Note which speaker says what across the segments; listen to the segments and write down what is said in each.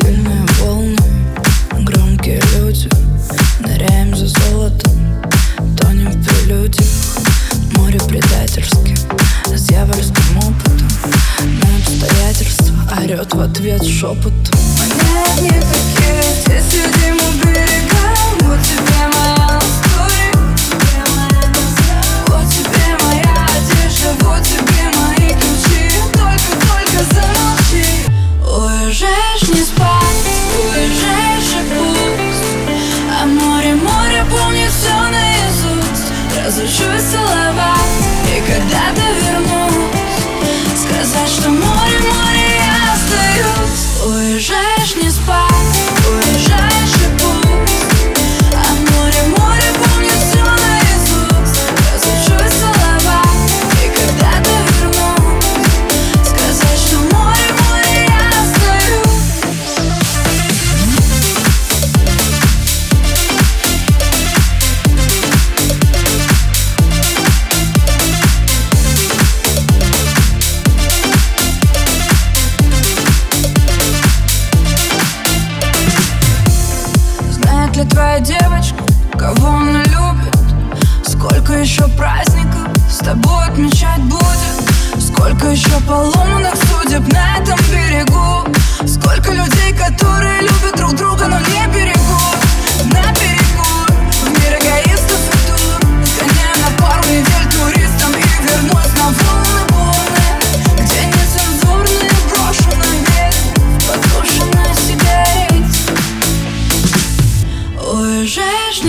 Speaker 1: Сильные волны, громкие люди. Ныряем за золотом, тонем в прелюдиях Море предательски, с дьявольским опытом. На обстоятельства орет в ответ шепотом
Speaker 2: Мы не такие, здесь сидим у берега. Вот тебе моя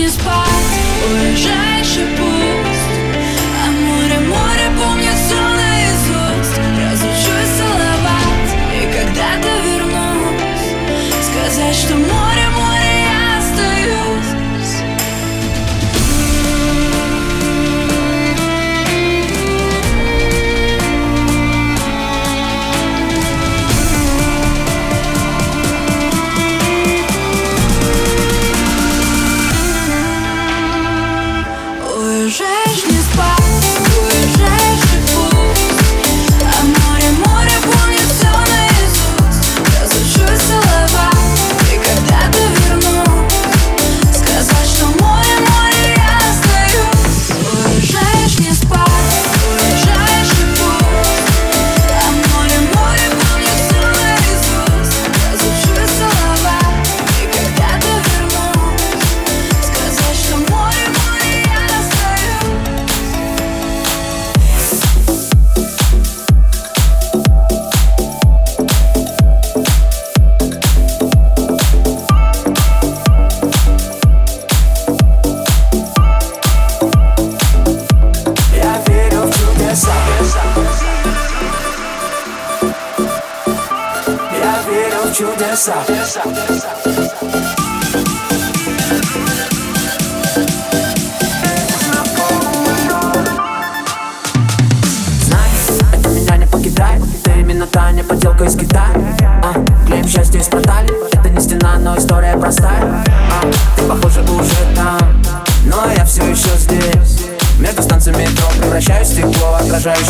Speaker 2: Уезжаешь не спать, уезжаешь и пусть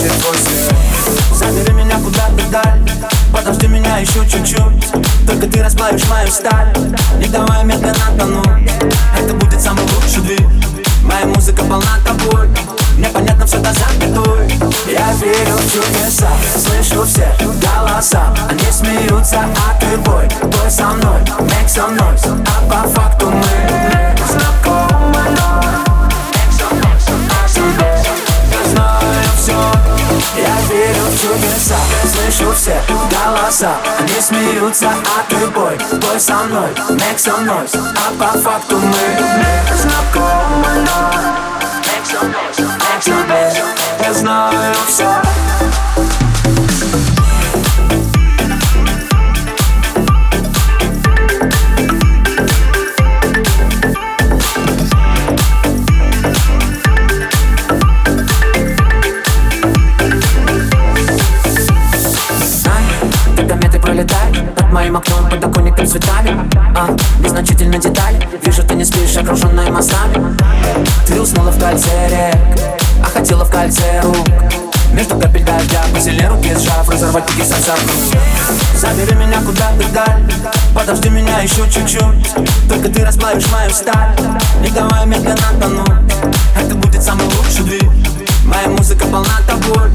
Speaker 3: Твой свет Забери меня куда-то вдаль. Подожди меня еще чуть-чуть. Только ты расплавишь мою сталь. Не давай медленно тонуть Это будет самый лучший двиг Моя музыка полна тобой. Мне понятно все до запятой. Я верю в чудеса. Слышу все голоса. Они смеются, а ты бой. Бой со мной, make some noise. А по факту мы знакомы, но Я верю в чудеса Слышу все голоса. Они смеются, а ты бой Бой со мной, make some noise. А по факту мы знакомы, но Make some noise, make some noise. Я знаю все цветами а, Незначительные детали. Вижу, ты не спишь, окруженная мостами. Ты уснула в кольце рек А хотела в кольце рук. Между капель дождя Посильнее руки сжав Разорвать пики сердца Забери меня куда-то вдаль Под Подожди меня еще чуть-чуть. Только ты расплавишь мою сталь. Не давай медленно тонуть Это будет самый лучший двиг Моя музыка полна тобой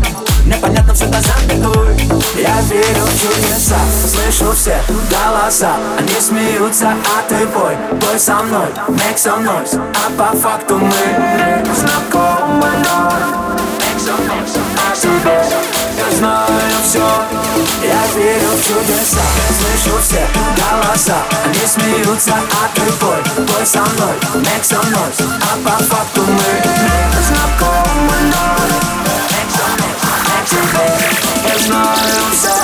Speaker 3: Непонятно все это запятой Я верю в чудеса. Слышу все голоса. Они смеются, а ты пой. Пой со мной, make some noise. А по факту мы знакомы noise, make some noise. Я знаю все Я верю в чудеса. Слышу все голоса. Они смеются, а ты пой. Пой со мной, make some noise. А по факту мы знакомы Make
Speaker 4: impossible, but not.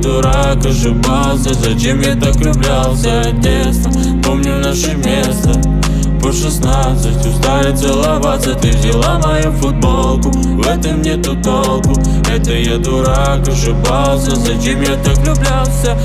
Speaker 4: дурак ошибался. Зачем я так влюблялся? От детства Помню наше место. По 16 Устали целоваться, ты взяла мою футболку В этом нету толку, это я дурак ошибался. Зачем я так влюблялся?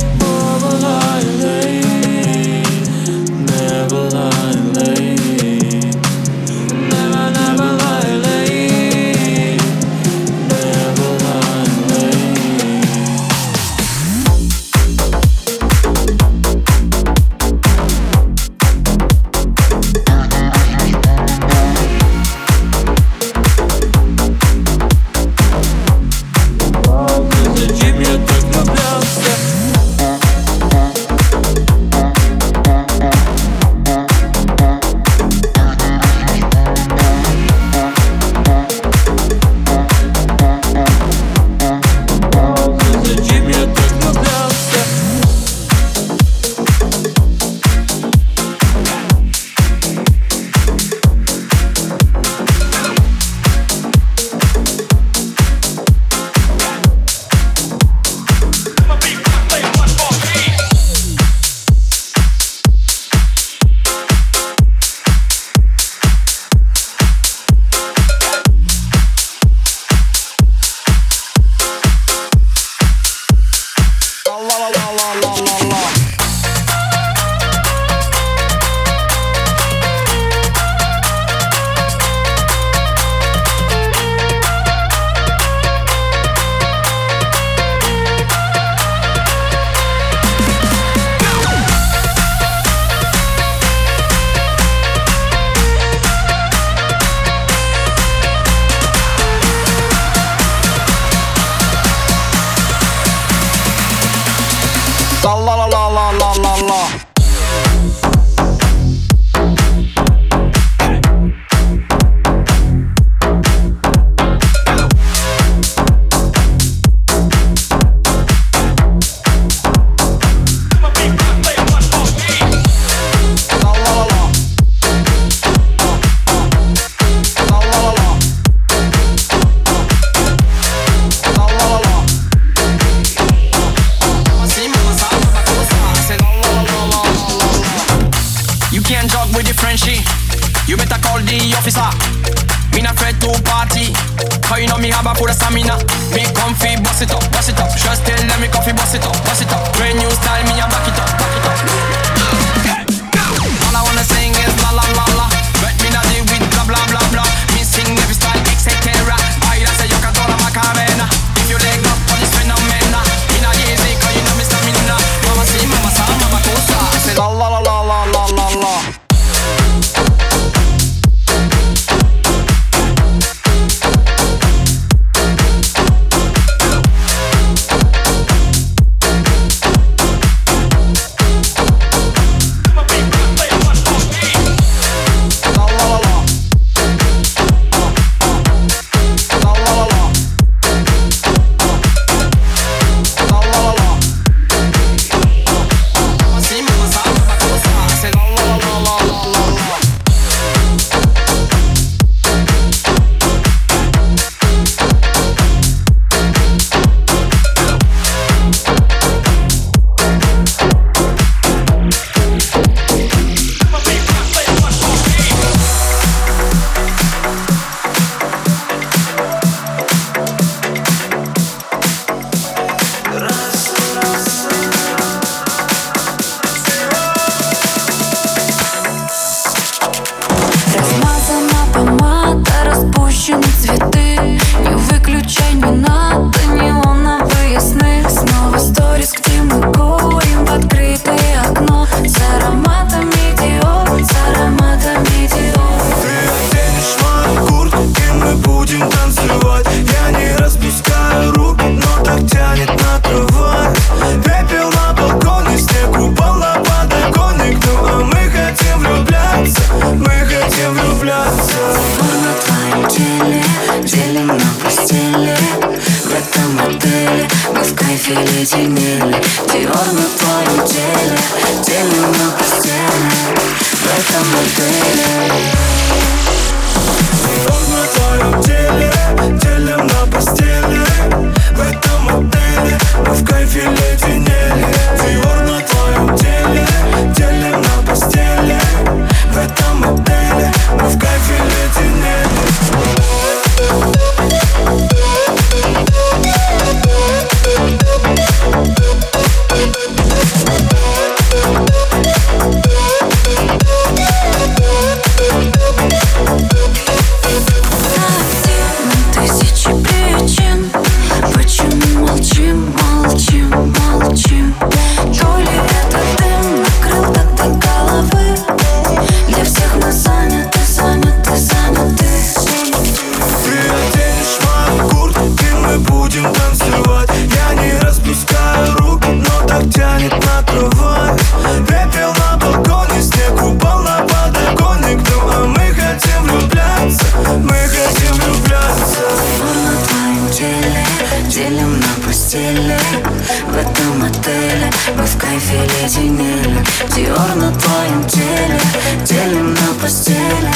Speaker 1: мире. Диор на твоем теле Делим на постели.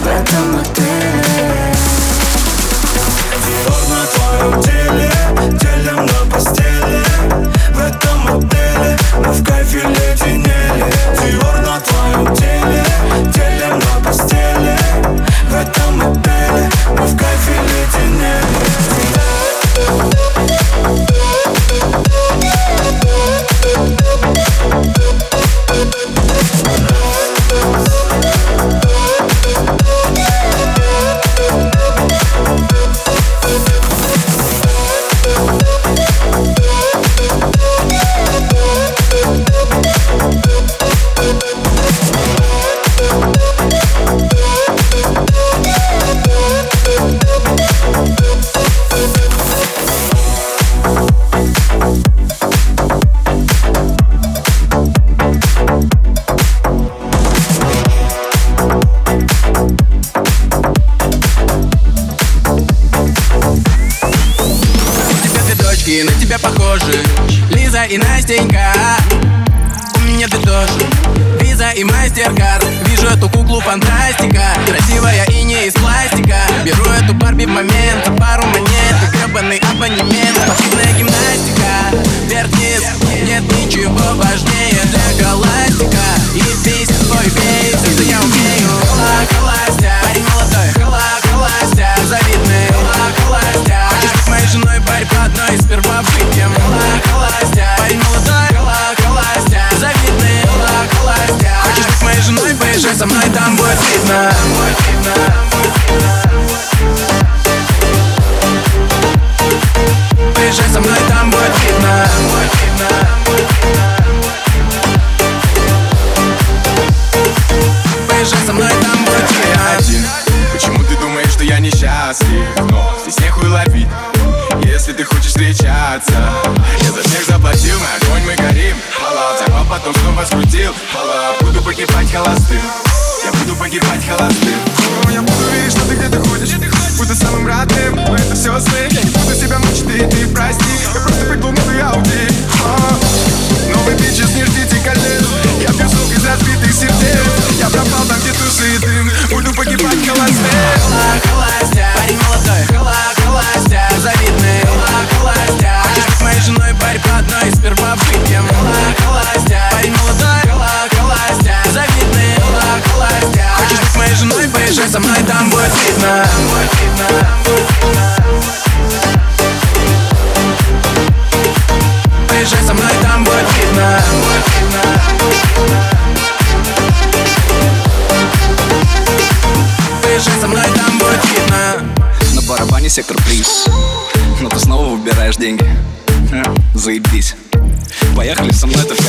Speaker 1: В этом
Speaker 5: погибать холостым О, я буду верить, что ты где-то ходишь. Буду самым радным. мы это все слышим Я не буду себя мучить, и ты прости. Я просто
Speaker 6: видно Поезжай со мной, там будет видно Поезжай со мной, там будет видно
Speaker 7: На барабане сектор приз. Но ты снова выбираешь деньги. Э, заебись. Поехали со мной только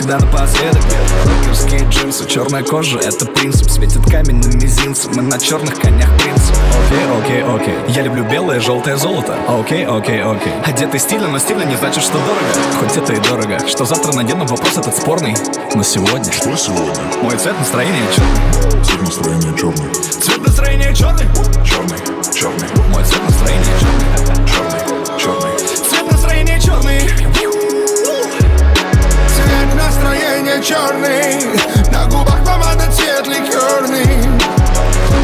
Speaker 8: всегда напоследок. Лакерские джинсы, черная кожа, это принцип. Светит камень на мизинце, мы на черных конях принцип. Окей, окей, окей. Я люблю белое, желтое золото. Окей, окей, окей. Одетый стильно, но стильно не значит, что дорого. Хоть это и дорого Что завтра надену, вопрос этот спорный. Но сегодня
Speaker 5: Что сегодня?
Speaker 8: Мой цвет настроения черный
Speaker 5: Цвет настроения черный
Speaker 9: Цвет настроения черный
Speaker 5: Черный, черный
Speaker 8: Мой цвет настроения черный
Speaker 5: Черный, черный
Speaker 9: Цвет настроения черный мне черный На губах помада цвет ликерный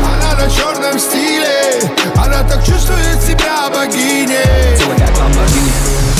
Speaker 9: Она на черном стиле. Она так чувствует себя богиней.
Speaker 8: Тело как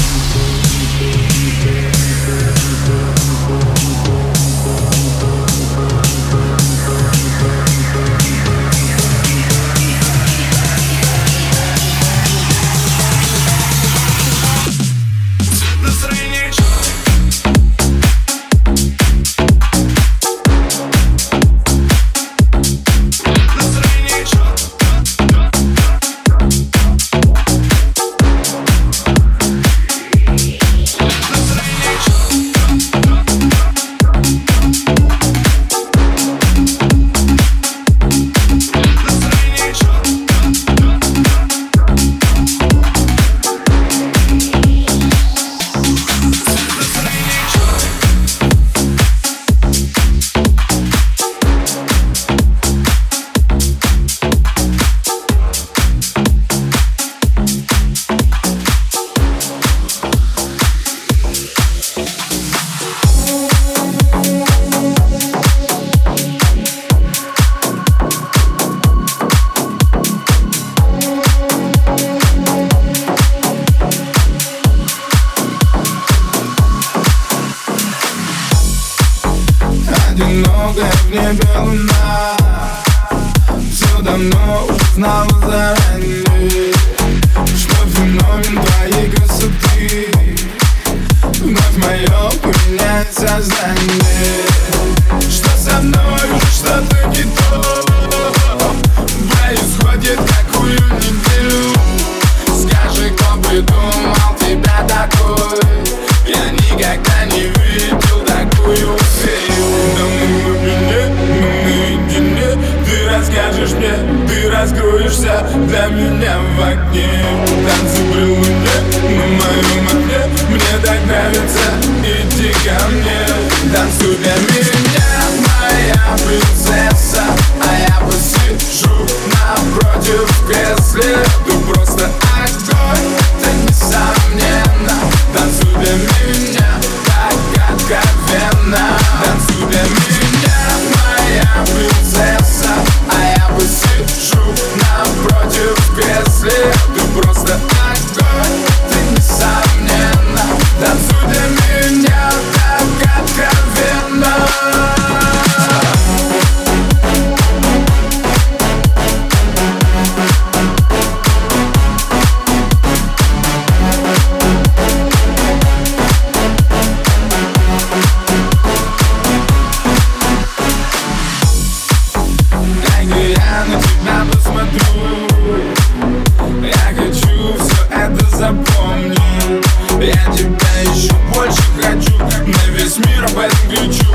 Speaker 9: angry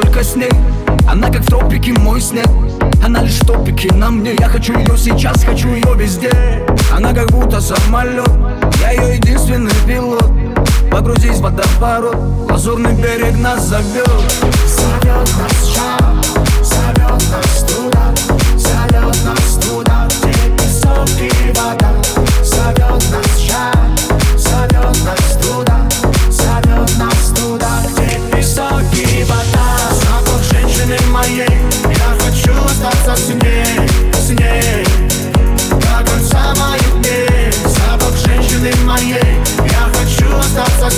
Speaker 9: noise, make some noise Я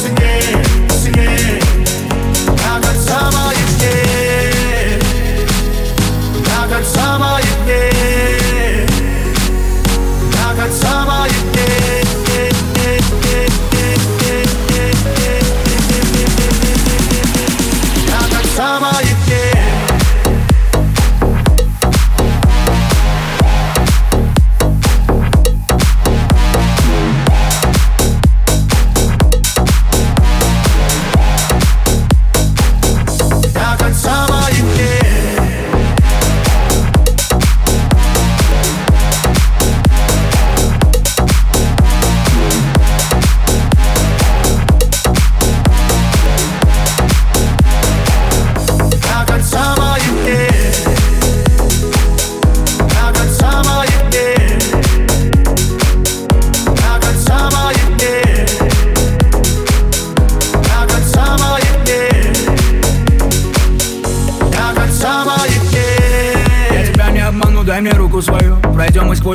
Speaker 9: again. Знаю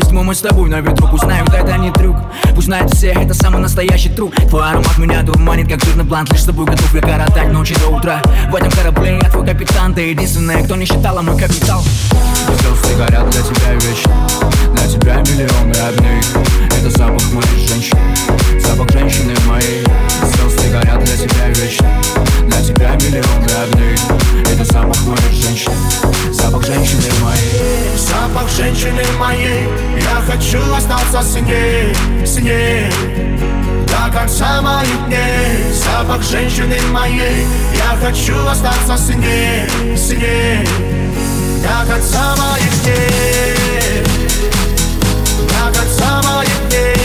Speaker 9: все мы
Speaker 10: с тобой на ветру. Пусть знают, это не трюк. Пусть знают все, это самый настоящий труп Твой аромат меня дурманит, как жирный блант. Лишь с тобой готов я коротать ночи до утра. В этом корабле я твой капитан. Ты единственная, кто не считала мой капитал. Звезды горят для тебя вечно. Для тебя миллионы родных. Это запах моей женщины. Запах женщины моей. Звезды горят для тебя вечно. Для тебя миллионы родных. Это запах моей женщины. Запах женщины моей
Speaker 11: Запах женщины моей. Я хочу остаться с ней, с ней. До конца моих дней. Запах женщины моей. Я хочу остаться с ней, с ней. До конца моих дней. До конца моих дней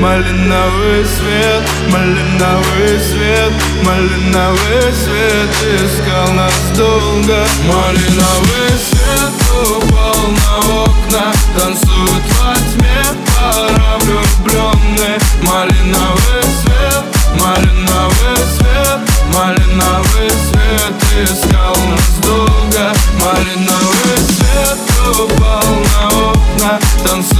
Speaker 12: Малиновый свет, малиновый свет Малиновый свет искал нас долго. Малиновый свет упал на окна Танцуют во тьме пара влюбленных Малиновый свет, малиновый свет Малиновый свет искал нас долго. Малиновый свет упал на окна Танцуют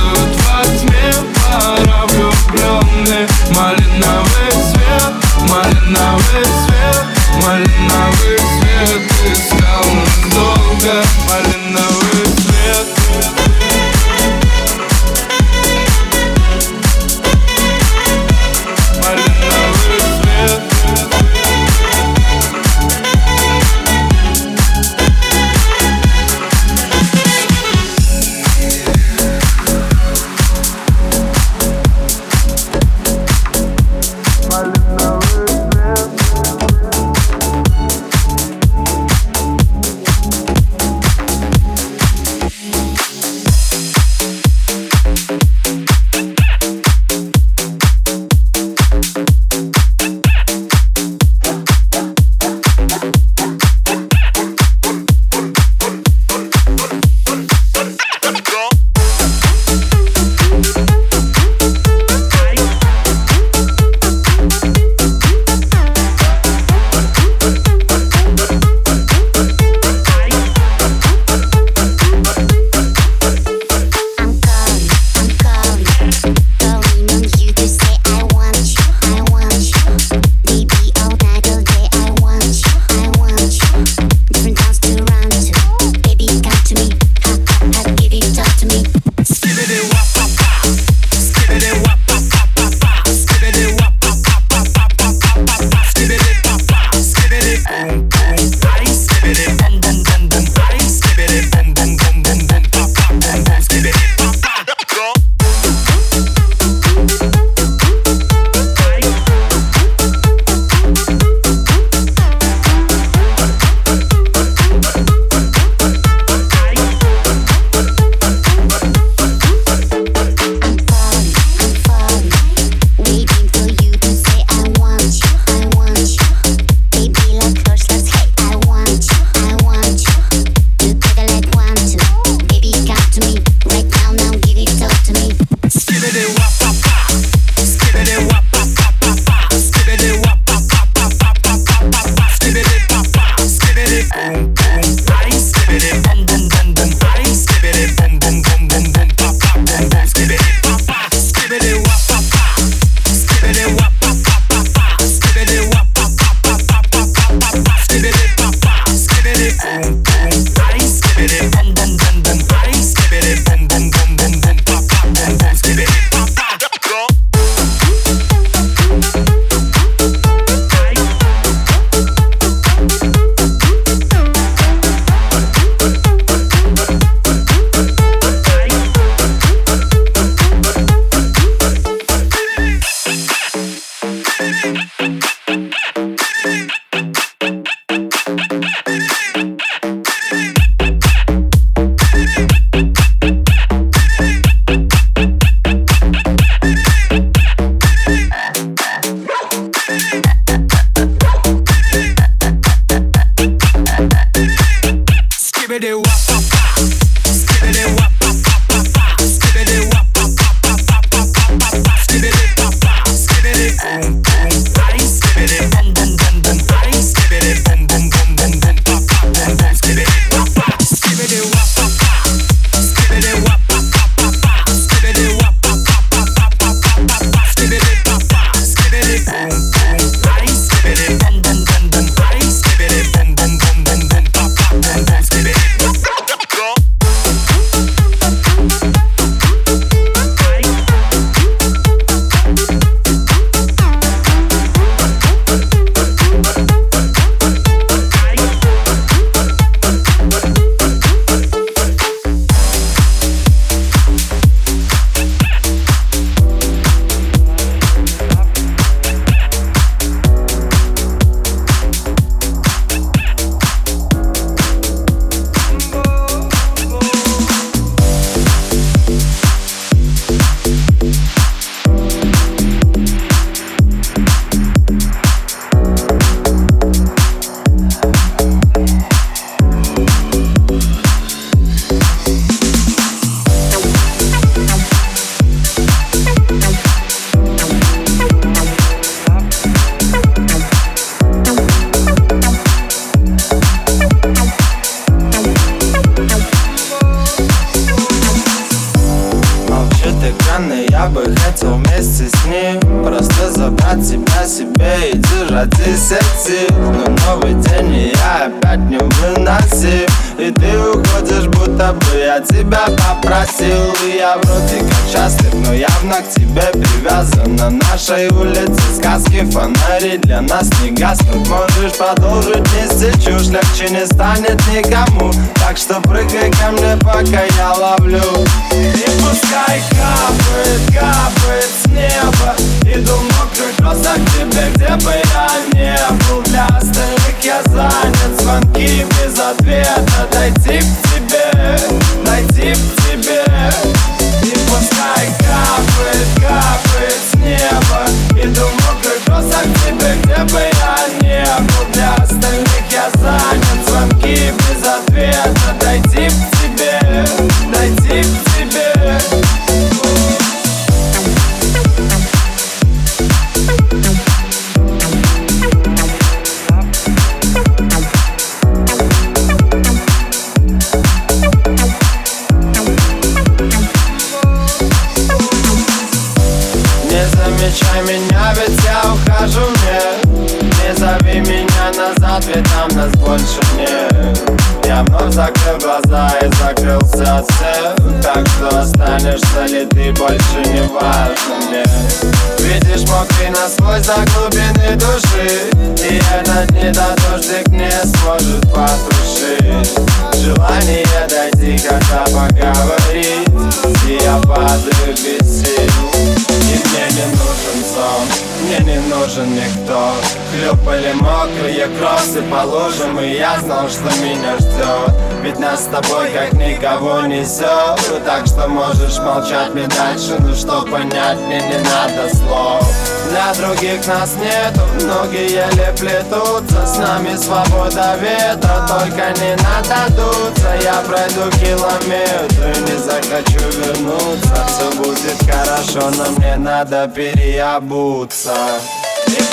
Speaker 12: ее кроссы все положим И я знал, что меня ждет. Ведь нас с тобой как никого несет Ну так что можешь молчать мне дальше Ну что понять мне не надо слов. Для
Speaker 13: других нас нету ноги еле плетутся С нами свобода ветра Только не надо дуться Я пройду километры Не захочу вернуться. Все будет хорошо, но мне надо переобуться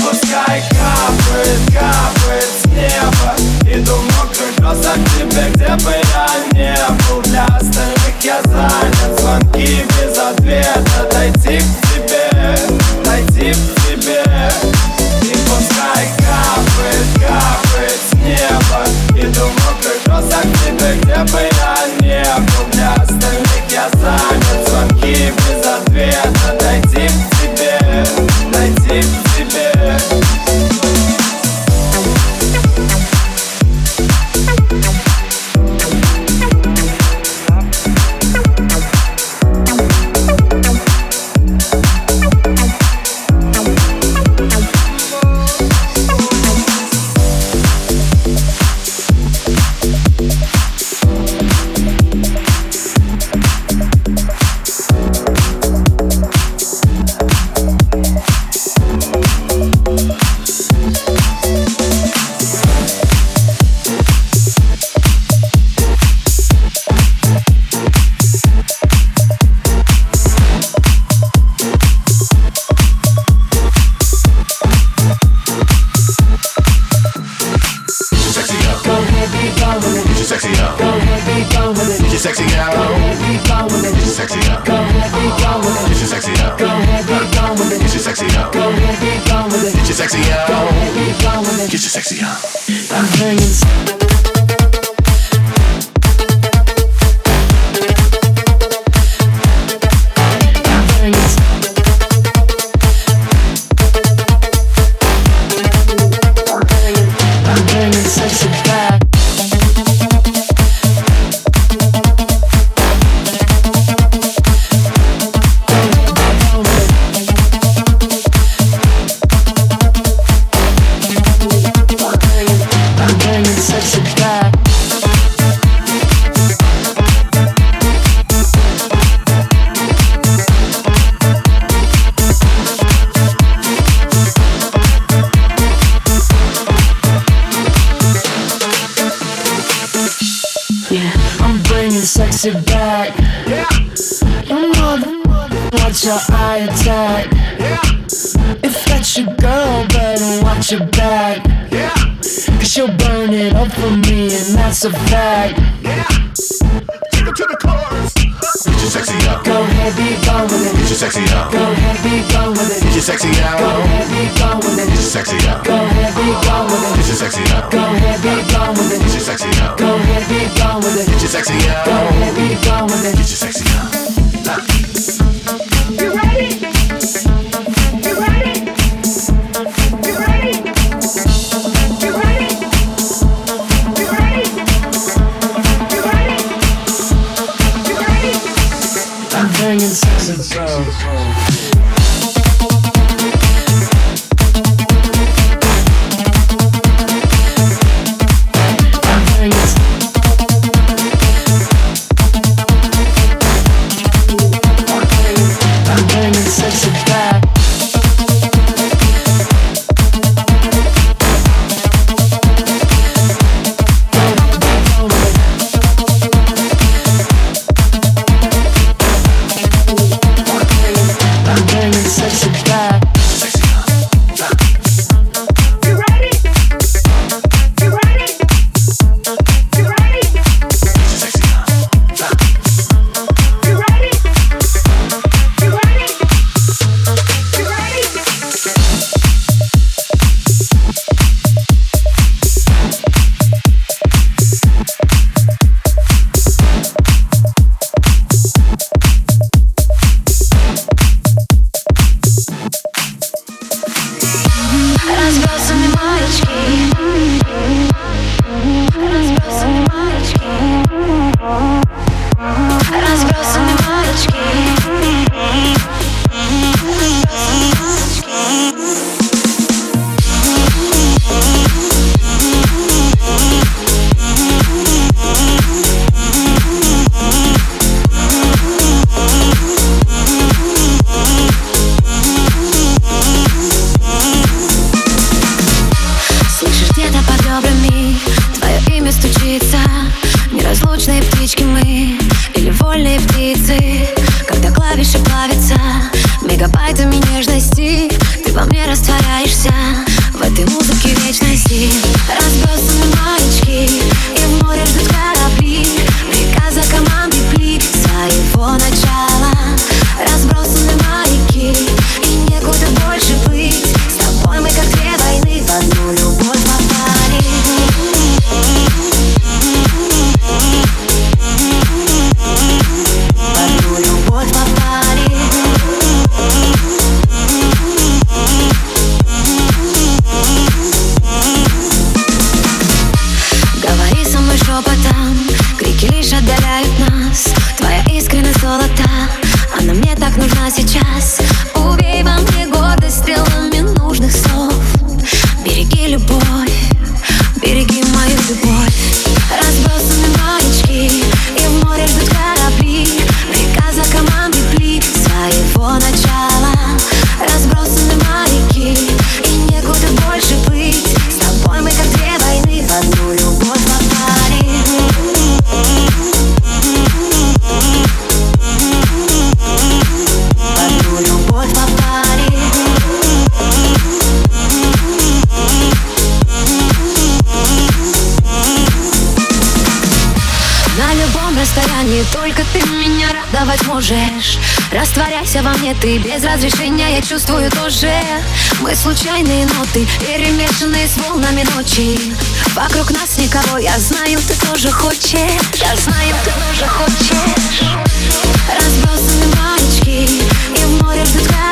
Speaker 13: пускай капает, капает с неба. Иду в мокрых кросах к тебе, где бы я не был. Для остальных я занят, звонки без ответа. Дойти к тебе, дойти к тебе. И пускай капает, капает с неба. Иду в мокрых кросах к тебе, где бы я не был. Для остальных я занят, звонки без ответа
Speaker 14: bringing sexy back. Yeah, you mother, watch your eye attack. Yeah, if that's your girl, better watch your back. Yeah, cause she'll burn it up for me, and that's a fact. Yeah.
Speaker 15: Take her to the chorus. Get your sexy girl.
Speaker 14: Go ahead, be gone with
Speaker 15: Get your sexy girl.
Speaker 14: Go ahead, be gone with
Speaker 15: Get
Speaker 14: it.
Speaker 15: your sexy
Speaker 14: Go ahead, be gone with
Speaker 15: Get your sexy girl.
Speaker 14: Go ahead, be gone with
Speaker 15: Get your sexy girl.
Speaker 14: Go ahead, be gone with
Speaker 15: Get your sexy girl.
Speaker 14: Go ahead, be gone with
Speaker 15: Get your sexy
Speaker 14: Go ahead, be gone with it.
Speaker 15: Get your sexy girl.
Speaker 16: разрешения Ты
Speaker 15: без разрешения, я чувствую тоже Мы случайные ноты, перемешанные с волнами ночи. Вокруг нас никого, я знаю, ты тоже хочешь. Я знаю, ты тоже хочешь. Разбросаны мальчики
Speaker 2: и в море взлетают